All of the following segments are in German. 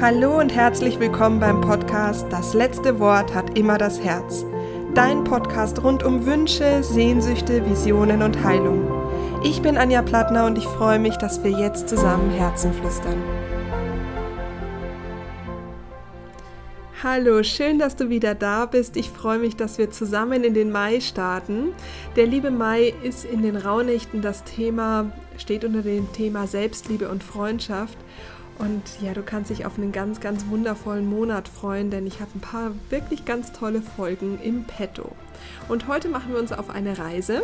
Hallo und herzlich willkommen beim Podcast Das letzte Wort hat immer das Herz. Dein Podcast rund um Wünsche, Sehnsüchte, Visionen und Heilung. Ich bin Anja Plattner und ich freue mich, dass wir jetzt zusammen Herzen flüstern. Hallo, schön, dass du wieder da bist. Ich freue mich, dass wir zusammen in den Mai starten. Der liebe Mai ist in den Rauhnächten das Thema, steht unter dem Thema Selbstliebe und Freundschaft. Und ja, du kannst dich auf einen ganz, ganz wundervollen Monat freuen, denn ich habe ein paar wirklich ganz tolle Folgen im Petto. Und heute machen wir uns auf eine Reise,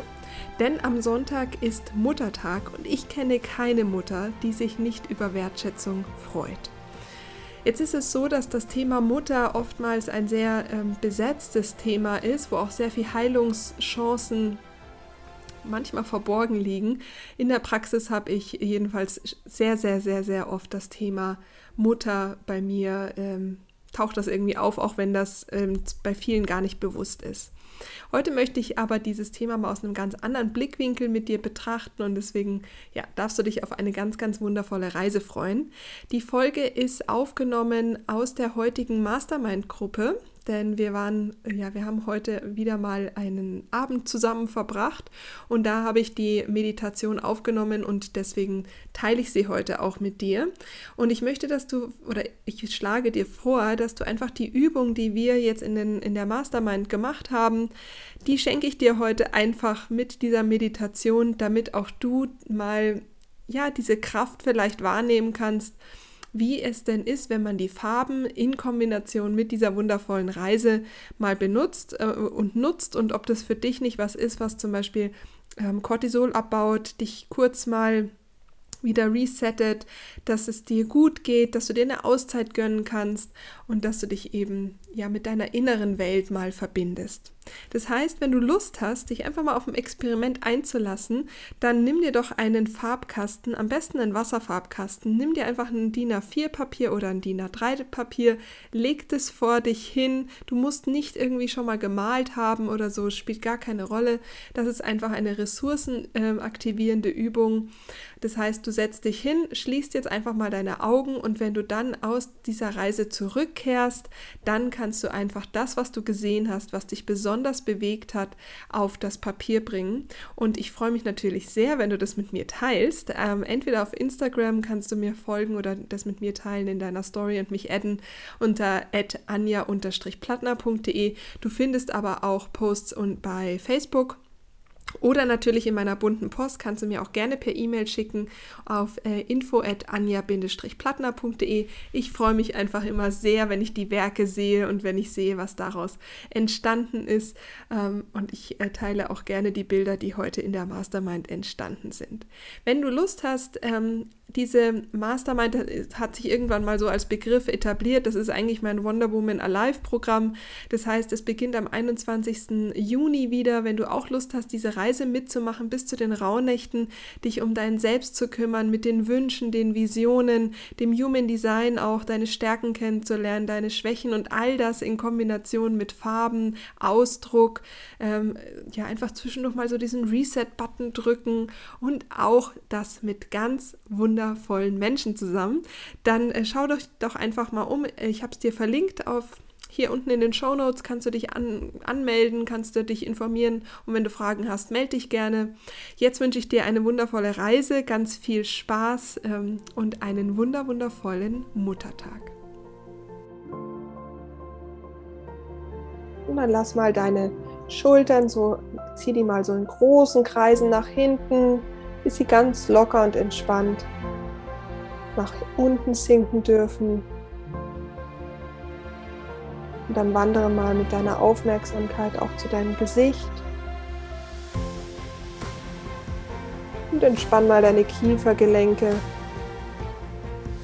denn am Sonntag ist Muttertag und ich kenne keine Mutter, die sich nicht über Wertschätzung freut. Jetzt ist es so, dass das Thema Mutter oftmals ein sehr ähm, besetztes Thema ist, wo auch sehr viel Heilungschancen manchmal verborgen liegen. In der Praxis habe ich jedenfalls sehr, sehr, sehr, sehr oft das Thema Mutter bei mir. Ähm, taucht das irgendwie auf, auch wenn das ähm, bei vielen gar nicht bewusst ist. Heute möchte ich aber dieses Thema mal aus einem ganz anderen Blickwinkel mit dir betrachten und deswegen ja, darfst du dich auf eine ganz, ganz wundervolle Reise freuen. Die Folge ist aufgenommen aus der heutigen Mastermind-Gruppe denn wir waren, ja, wir haben heute wieder mal einen Abend zusammen verbracht und da habe ich die Meditation aufgenommen und deswegen teile ich sie heute auch mit dir. Und ich möchte, dass du, oder ich schlage dir vor, dass du einfach die Übung, die wir jetzt in, den, in der Mastermind gemacht haben, die schenke ich dir heute einfach mit dieser Meditation, damit auch du mal, ja, diese Kraft vielleicht wahrnehmen kannst wie es denn ist, wenn man die Farben in Kombination mit dieser wundervollen Reise mal benutzt äh, und nutzt und ob das für dich nicht was ist, was zum Beispiel ähm, Cortisol abbaut, dich kurz mal wieder resettet, dass es dir gut geht, dass du dir eine Auszeit gönnen kannst und dass du dich eben ja mit deiner inneren Welt mal verbindest. Das heißt, wenn du Lust hast, dich einfach mal auf ein Experiment einzulassen, dann nimm dir doch einen Farbkasten, am besten einen Wasserfarbkasten, nimm dir einfach ein DIN A4 Papier oder ein DIN A3 Papier, leg das vor dich hin. Du musst nicht irgendwie schon mal gemalt haben oder so, spielt gar keine Rolle. Das ist einfach eine ressourcenaktivierende äh, Übung. Das heißt, du setzt dich hin, schließt jetzt einfach mal deine Augen und wenn du dann aus dieser Reise zurückkehrst, dann kannst du einfach das, was du gesehen hast, was dich besonders bewegt hat, auf das Papier bringen. Und ich freue mich natürlich sehr, wenn du das mit mir teilst. Ähm, entweder auf Instagram kannst du mir folgen oder das mit mir teilen in deiner Story und mich adden unter anja-plattner.de. Du findest aber auch Posts und bei Facebook oder natürlich in meiner bunten Post kannst du mir auch gerne per E-Mail schicken auf äh, info@anja-plattner.de. Ich freue mich einfach immer sehr, wenn ich die Werke sehe und wenn ich sehe, was daraus entstanden ist. Ähm, und ich äh, teile auch gerne die Bilder, die heute in der Mastermind entstanden sind. Wenn du Lust hast, ähm, diese Mastermind hat sich irgendwann mal so als Begriff etabliert. Das ist eigentlich mein Wonder Woman Alive Programm. Das heißt, es beginnt am 21. Juni wieder. Wenn du auch Lust hast, diese Reise mitzumachen bis zu den Rauhnächten, dich um dein Selbst zu kümmern, mit den Wünschen, den Visionen, dem Human Design auch deine Stärken kennenzulernen, deine Schwächen und all das in Kombination mit Farben, Ausdruck, ähm, ja, einfach zwischendurch mal so diesen Reset-Button drücken und auch das mit ganz wundervollen wundervollen Menschen zusammen, dann äh, schau doch, doch einfach mal um. Ich habe es dir verlinkt auf hier unten in den Show Notes kannst du dich an, anmelden, kannst du dich informieren und wenn du Fragen hast, melde dich gerne. Jetzt wünsche ich dir eine wundervolle Reise, ganz viel Spaß ähm, und einen wunder wundervollen Muttertag. Und dann lass mal deine Schultern so, zieh die mal so in großen Kreisen nach hinten, bis sie ganz locker und entspannt nach unten sinken dürfen. Und dann wandere mal mit deiner Aufmerksamkeit auch zu deinem Gesicht. Und entspann mal deine Kiefergelenke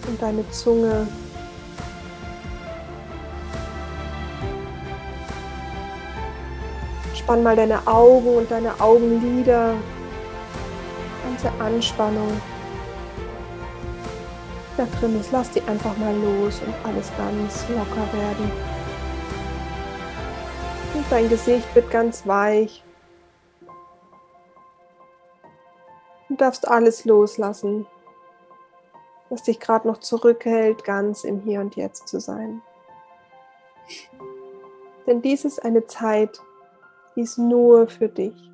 und deine Zunge. Spann mal deine Augen und deine Augenlider. Ganze Anspannung da drin ist, lass die einfach mal los und alles ganz locker werden. Dein Gesicht wird ganz weich. Du darfst alles loslassen. was dich gerade noch zurückhält, ganz im Hier und Jetzt zu sein. Denn dies ist eine Zeit, die ist nur für dich.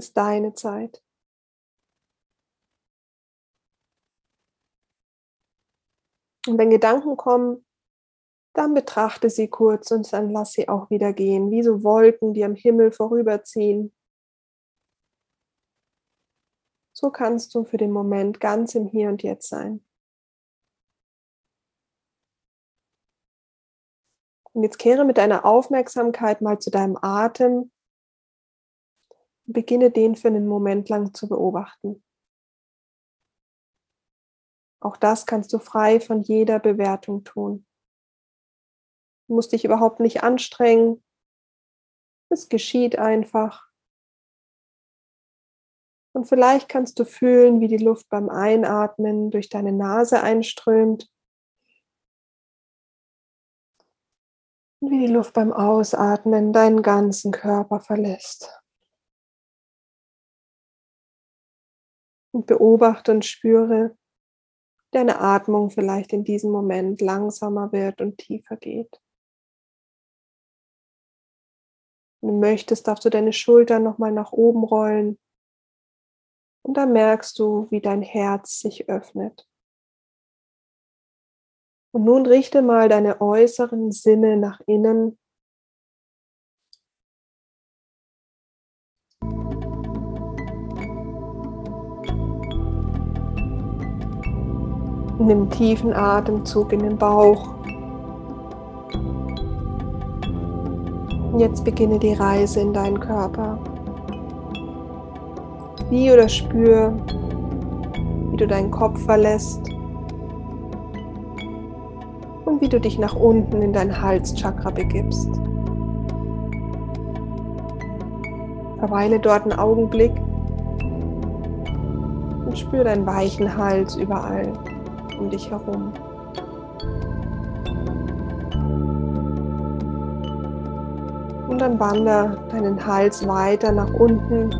Ist deine Zeit. Und wenn Gedanken kommen, dann betrachte sie kurz und dann lass sie auch wieder gehen, wie so Wolken, die am Himmel vorüberziehen. So kannst du für den Moment ganz im Hier und Jetzt sein. Und jetzt kehre mit deiner Aufmerksamkeit mal zu deinem Atem beginne den für einen Moment lang zu beobachten. Auch das kannst du frei von jeder Bewertung tun. Du musst dich überhaupt nicht anstrengen. Es geschieht einfach. Und vielleicht kannst du fühlen, wie die Luft beim Einatmen durch deine Nase einströmt und wie die Luft beim Ausatmen deinen ganzen Körper verlässt. Und beobachte und spüre, deine Atmung vielleicht in diesem Moment langsamer wird und tiefer geht. Wenn du möchtest, darfst du deine Schultern nochmal nach oben rollen. Und dann merkst du, wie dein Herz sich öffnet. Und nun richte mal deine äußeren Sinne nach innen Nimm tiefen Atemzug in den Bauch. Jetzt beginne die Reise in deinen Körper. Sieh oder spür, wie du deinen Kopf verlässt und wie du dich nach unten in dein Halschakra begibst. Verweile dort einen Augenblick und spür deinen weichen Hals überall um dich herum. Und dann wander deinen Hals weiter nach unten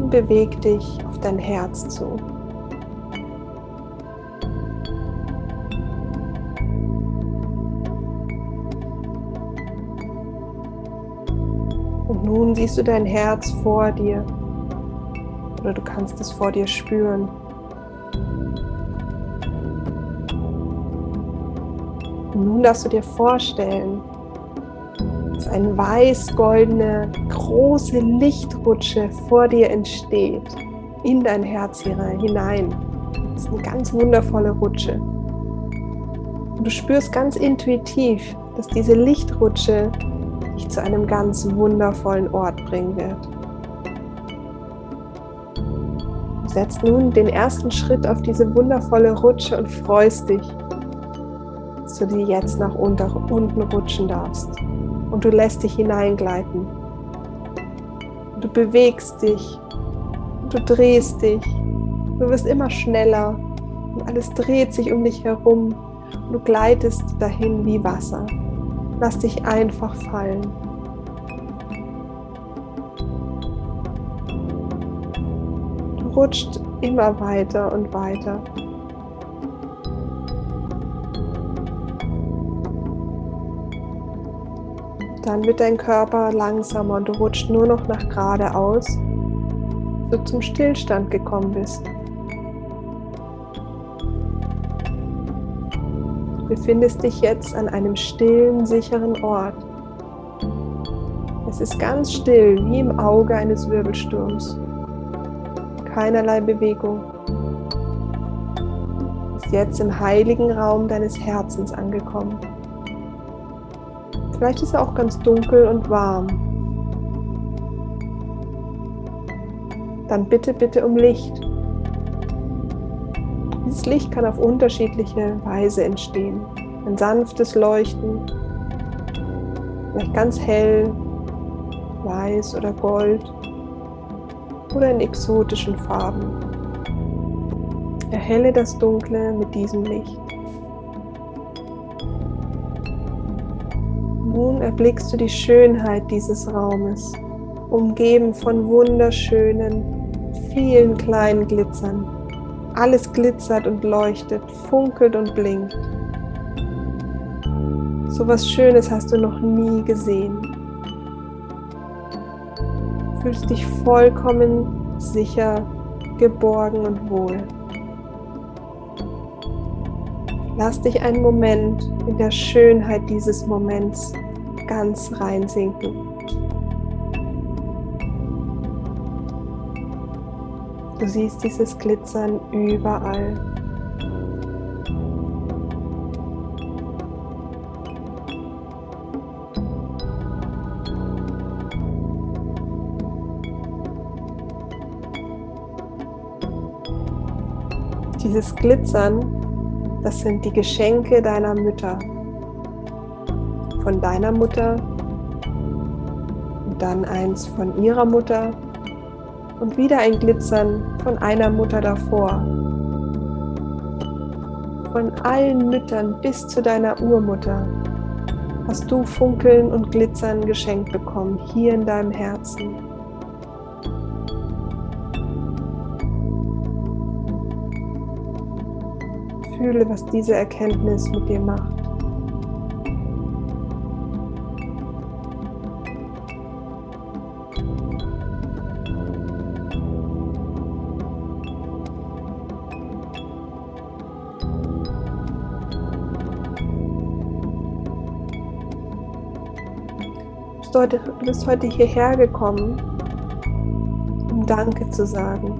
und beweg dich auf dein Herz zu. Und nun siehst du dein Herz vor dir oder du kannst es vor dir spüren. Und nun darfst du dir vorstellen, dass eine weiß-goldene, große Lichtrutsche vor dir entsteht, in dein Herz hinein. Das ist eine ganz wundervolle Rutsche. Und du spürst ganz intuitiv, dass diese Lichtrutsche dich zu einem ganz wundervollen Ort bringen wird. Du setzt nun den ersten Schritt auf diese wundervolle Rutsche und freust dich dass du dir jetzt nach unten rutschen darfst. Und du lässt dich hineingleiten. Du bewegst dich. Du drehst dich. Du wirst immer schneller. Und alles dreht sich um dich herum. Du gleitest dahin wie Wasser. Lass dich einfach fallen. Du rutscht immer weiter und weiter. Dann wird dein Körper langsamer und du rutscht nur noch nach geradeaus, bis du zum Stillstand gekommen bist. Du befindest dich jetzt an einem stillen, sicheren Ort. Es ist ganz still, wie im Auge eines Wirbelsturms. Keinerlei Bewegung. Du bist jetzt im heiligen Raum deines Herzens angekommen. Vielleicht ist er auch ganz dunkel und warm. Dann bitte, bitte um Licht. Dieses Licht kann auf unterschiedliche Weise entstehen. Ein sanftes Leuchten, vielleicht ganz hell, weiß oder gold oder in exotischen Farben. Erhelle das Dunkle mit diesem Licht. Erblickst du die Schönheit dieses Raumes, umgeben von wunderschönen, vielen kleinen Glitzern. Alles glitzert und leuchtet, funkelt und blinkt. So was Schönes hast du noch nie gesehen. Fühlst dich vollkommen sicher, geborgen und wohl. Lass dich einen Moment in der Schönheit dieses Moments ganz reinsinken. Du siehst dieses Glitzern überall. Dieses Glitzern das sind die Geschenke deiner Mütter. Von deiner Mutter und dann eins von ihrer Mutter und wieder ein Glitzern von einer Mutter davor. Von allen Müttern bis zu deiner Urmutter hast du Funkeln und Glitzern geschenkt bekommen, hier in deinem Herzen. Fühle, was diese Erkenntnis mit dir macht. Du bist heute hierher gekommen, um Danke zu sagen.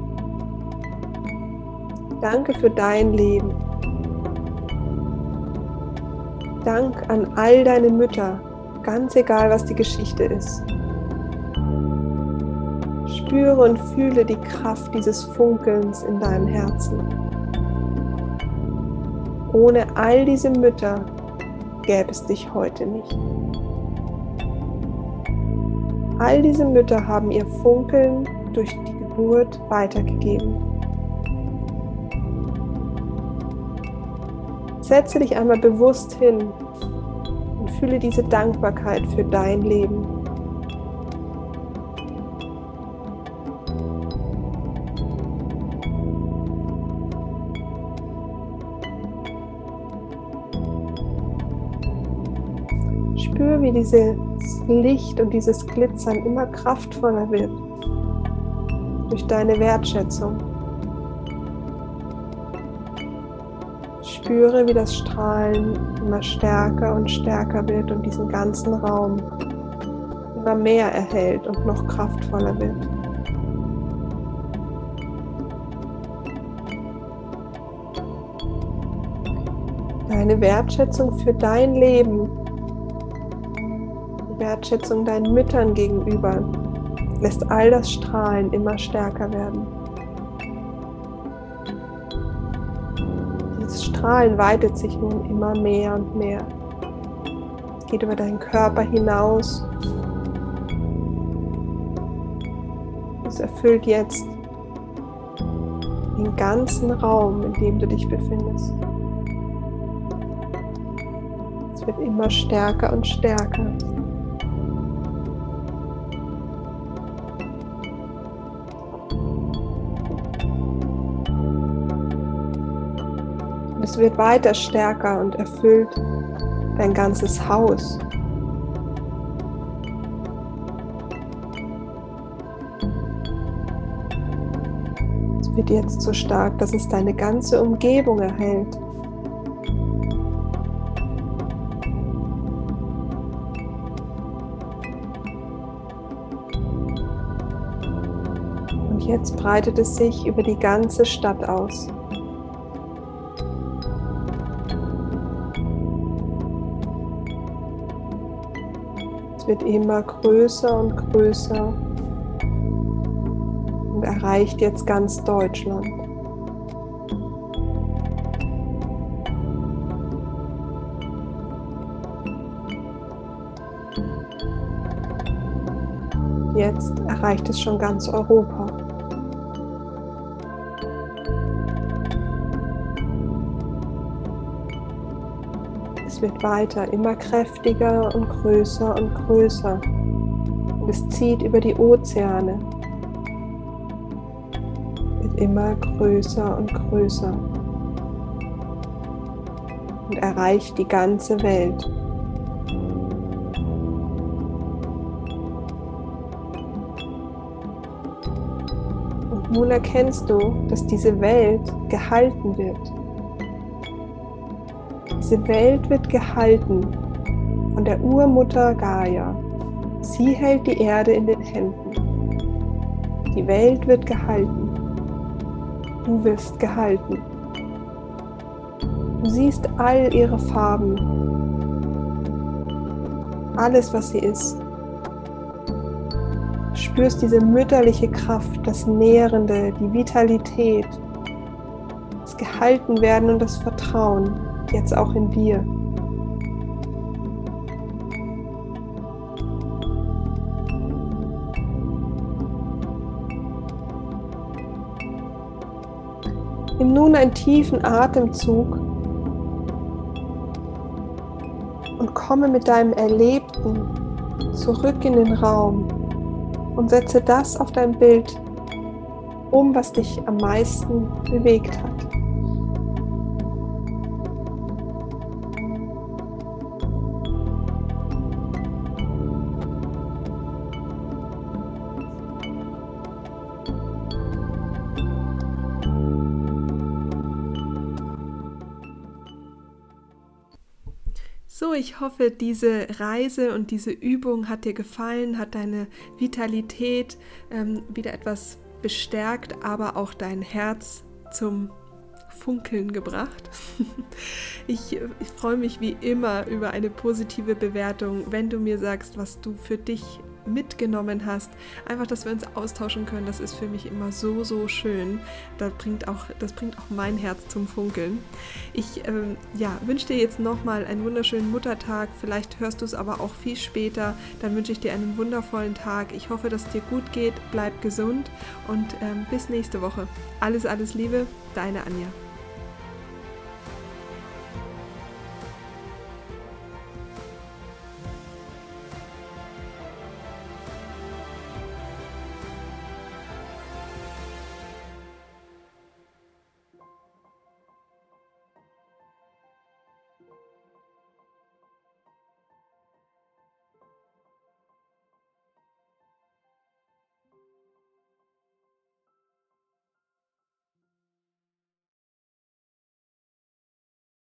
Danke für dein Leben. Dank an all deine Mütter, ganz egal was die Geschichte ist. Spüre und fühle die Kraft dieses Funkelns in deinem Herzen. Ohne all diese Mütter gäbe es dich heute nicht. All diese Mütter haben ihr Funkeln durch die Geburt weitergegeben. Setze dich einmal bewusst hin und fühle diese Dankbarkeit für dein Leben. Dieses Licht und dieses Glitzern immer kraftvoller wird durch deine Wertschätzung. Spüre, wie das Strahlen immer stärker und stärker wird und diesen ganzen Raum immer mehr erhält und noch kraftvoller wird. Deine Wertschätzung für dein Leben, Wertschätzung deinen Müttern gegenüber, lässt all das Strahlen immer stärker werden. Strahlen weitet sich nun immer mehr und mehr. Geht über deinen Körper hinaus. Es erfüllt jetzt den ganzen Raum, in dem du dich befindest. Es wird immer stärker und stärker. Es wird weiter stärker und erfüllt dein ganzes Haus. Es wird jetzt so stark, dass es deine ganze Umgebung erhält. Und jetzt breitet es sich über die ganze Stadt aus. Wird immer größer und größer und erreicht jetzt ganz Deutschland. Jetzt erreicht es schon ganz Europa. Es wird weiter immer kräftiger und größer und größer. Und es zieht über die Ozeane. Wird immer größer und größer. Und erreicht die ganze Welt. Und nun erkennst du, dass diese Welt gehalten wird. Diese Welt wird gehalten von der Urmutter Gaia. Sie hält die Erde in den Händen. Die Welt wird gehalten. Du wirst gehalten. Du siehst all ihre Farben, alles, was sie ist. Du spürst diese mütterliche Kraft, das Nährende, die Vitalität, das Gehaltenwerden und das Vertrauen jetzt auch in dir. Nimm nun einen tiefen Atemzug und komme mit deinem Erlebten zurück in den Raum und setze das auf dein Bild um, was dich am meisten bewegt hat. Ich hoffe, diese Reise und diese Übung hat dir gefallen, hat deine Vitalität ähm, wieder etwas bestärkt, aber auch dein Herz zum Funkeln gebracht. Ich, ich freue mich wie immer über eine positive Bewertung, wenn du mir sagst, was du für dich mitgenommen hast. Einfach, dass wir uns austauschen können, das ist für mich immer so, so schön. Das bringt auch, das bringt auch mein Herz zum Funkeln. Ich ähm, ja, wünsche dir jetzt nochmal einen wunderschönen Muttertag. Vielleicht hörst du es aber auch viel später. Dann wünsche ich dir einen wundervollen Tag. Ich hoffe, dass es dir gut geht. Bleib gesund und ähm, bis nächste Woche. Alles, alles Liebe, deine Anja.